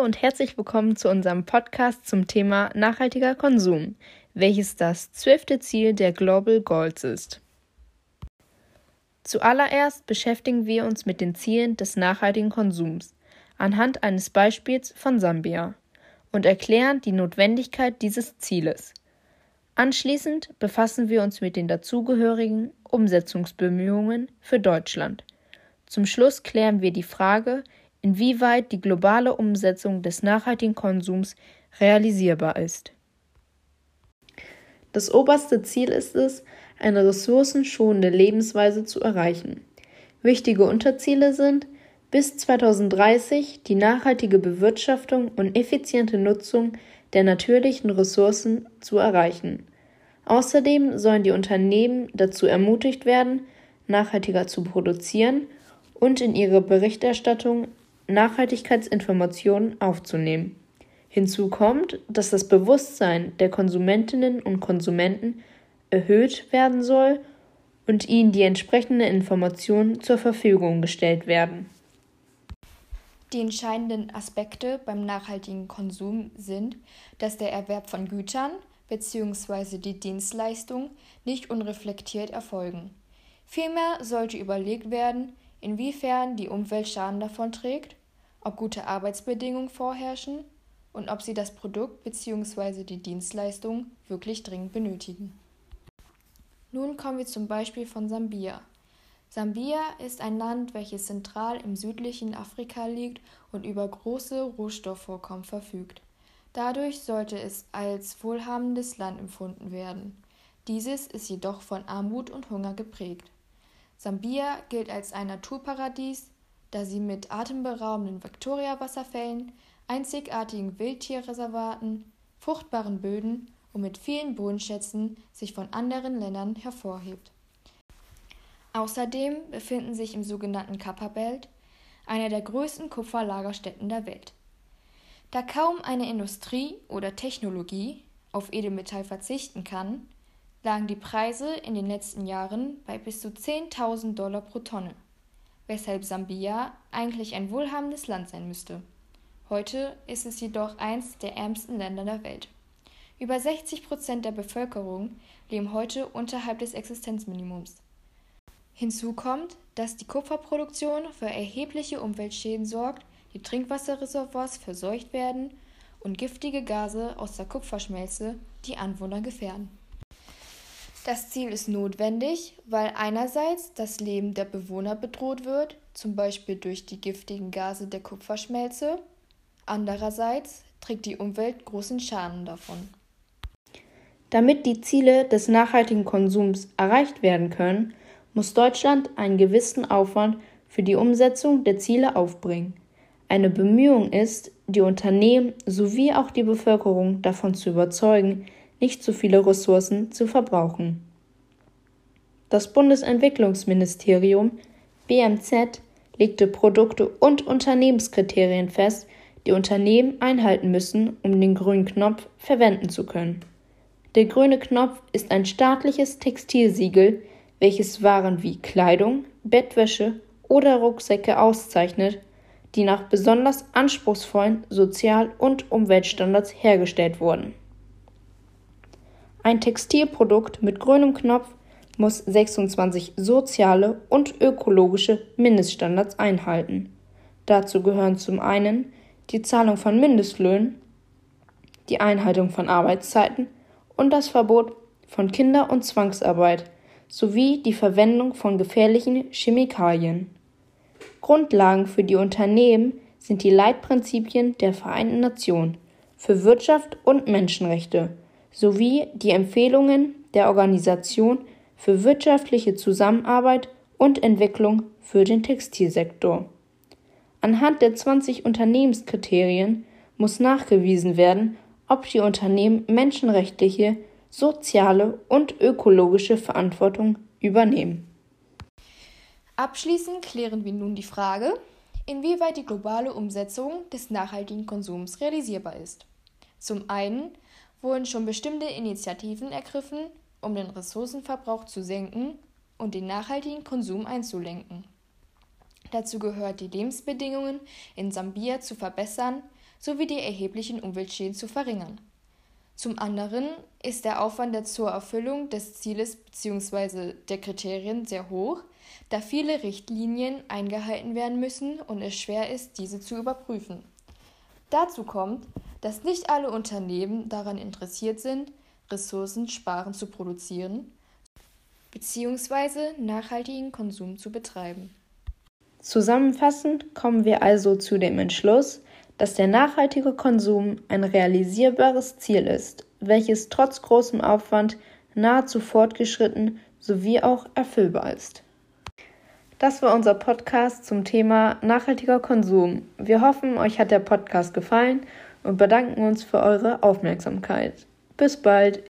Und herzlich willkommen zu unserem Podcast zum Thema nachhaltiger Konsum, welches das zwölfte Ziel der Global Goals ist. Zuallererst beschäftigen wir uns mit den Zielen des nachhaltigen Konsums anhand eines Beispiels von Sambia und erklären die Notwendigkeit dieses Zieles. Anschließend befassen wir uns mit den dazugehörigen Umsetzungsbemühungen für Deutschland. Zum Schluss klären wir die Frage, inwieweit die globale Umsetzung des nachhaltigen Konsums realisierbar ist. Das oberste Ziel ist es, eine ressourcenschonende Lebensweise zu erreichen. Wichtige Unterziele sind bis 2030 die nachhaltige Bewirtschaftung und effiziente Nutzung der natürlichen Ressourcen zu erreichen. Außerdem sollen die Unternehmen dazu ermutigt werden, nachhaltiger zu produzieren und in ihre Berichterstattung Nachhaltigkeitsinformationen aufzunehmen. Hinzu kommt, dass das Bewusstsein der Konsumentinnen und Konsumenten erhöht werden soll und ihnen die entsprechenden Informationen zur Verfügung gestellt werden. Die entscheidenden Aspekte beim nachhaltigen Konsum sind, dass der Erwerb von Gütern bzw. die Dienstleistung nicht unreflektiert erfolgen. Vielmehr sollte überlegt werden, inwiefern die Umwelt Schaden davon trägt ob gute Arbeitsbedingungen vorherrschen und ob sie das Produkt bzw. die Dienstleistung wirklich dringend benötigen. Nun kommen wir zum Beispiel von Sambia. Sambia ist ein Land, welches zentral im südlichen Afrika liegt und über große Rohstoffvorkommen verfügt. Dadurch sollte es als wohlhabendes Land empfunden werden. Dieses ist jedoch von Armut und Hunger geprägt. Sambia gilt als ein Naturparadies, da sie mit atemberaubenden Victoria-Wasserfällen, einzigartigen Wildtierreservaten, fruchtbaren Böden und mit vielen Bodenschätzen sich von anderen Ländern hervorhebt. Außerdem befinden sich im sogenannten Kappa-Belt einer der größten Kupferlagerstätten der Welt. Da kaum eine Industrie oder Technologie auf Edelmetall verzichten kann, lagen die Preise in den letzten Jahren bei bis zu 10.000 Dollar pro Tonne weshalb Sambia eigentlich ein wohlhabendes Land sein müsste. Heute ist es jedoch eins der ärmsten Länder der Welt. Über 60 Prozent der Bevölkerung leben heute unterhalb des Existenzminimums. Hinzu kommt, dass die Kupferproduktion für erhebliche Umweltschäden sorgt, die Trinkwasserreservoirs verseucht werden und giftige Gase aus der Kupferschmelze die Anwohner gefährden. Das Ziel ist notwendig, weil einerseits das Leben der Bewohner bedroht wird, zum Beispiel durch die giftigen Gase der Kupferschmelze, andererseits trägt die Umwelt großen Schaden davon. Damit die Ziele des nachhaltigen Konsums erreicht werden können, muss Deutschland einen gewissen Aufwand für die Umsetzung der Ziele aufbringen. Eine Bemühung ist, die Unternehmen sowie auch die Bevölkerung davon zu überzeugen, nicht zu viele Ressourcen zu verbrauchen. Das Bundesentwicklungsministerium BMZ legte Produkte und Unternehmenskriterien fest, die Unternehmen einhalten müssen, um den grünen Knopf verwenden zu können. Der grüne Knopf ist ein staatliches Textilsiegel, welches Waren wie Kleidung, Bettwäsche oder Rucksäcke auszeichnet, die nach besonders anspruchsvollen Sozial- und Umweltstandards hergestellt wurden. Ein Textilprodukt mit grünem Knopf muss 26 soziale und ökologische Mindeststandards einhalten. Dazu gehören zum einen die Zahlung von Mindestlöhnen, die Einhaltung von Arbeitszeiten und das Verbot von Kinder- und Zwangsarbeit sowie die Verwendung von gefährlichen Chemikalien. Grundlagen für die Unternehmen sind die Leitprinzipien der Vereinten Nationen für Wirtschaft und Menschenrechte sowie die Empfehlungen der Organisation für wirtschaftliche Zusammenarbeit und Entwicklung für den Textilsektor. Anhand der 20 Unternehmenskriterien muss nachgewiesen werden, ob die Unternehmen menschenrechtliche, soziale und ökologische Verantwortung übernehmen. Abschließend klären wir nun die Frage, inwieweit die globale Umsetzung des nachhaltigen Konsums realisierbar ist. Zum einen wurden schon bestimmte Initiativen ergriffen, um den Ressourcenverbrauch zu senken und den nachhaltigen Konsum einzulenken. Dazu gehört, die Lebensbedingungen in Sambia zu verbessern sowie die erheblichen Umweltschäden zu verringern. Zum anderen ist der Aufwand zur Erfüllung des Zieles bzw. der Kriterien sehr hoch, da viele Richtlinien eingehalten werden müssen und es schwer ist, diese zu überprüfen. Dazu kommt, dass nicht alle Unternehmen daran interessiert sind, ressourcensparend zu produzieren bzw. nachhaltigen Konsum zu betreiben. Zusammenfassend kommen wir also zu dem Entschluss, dass der nachhaltige Konsum ein realisierbares Ziel ist, welches trotz großem Aufwand nahezu fortgeschritten sowie auch erfüllbar ist. Das war unser Podcast zum Thema nachhaltiger Konsum. Wir hoffen, euch hat der Podcast gefallen und bedanken uns für eure Aufmerksamkeit. Bis bald.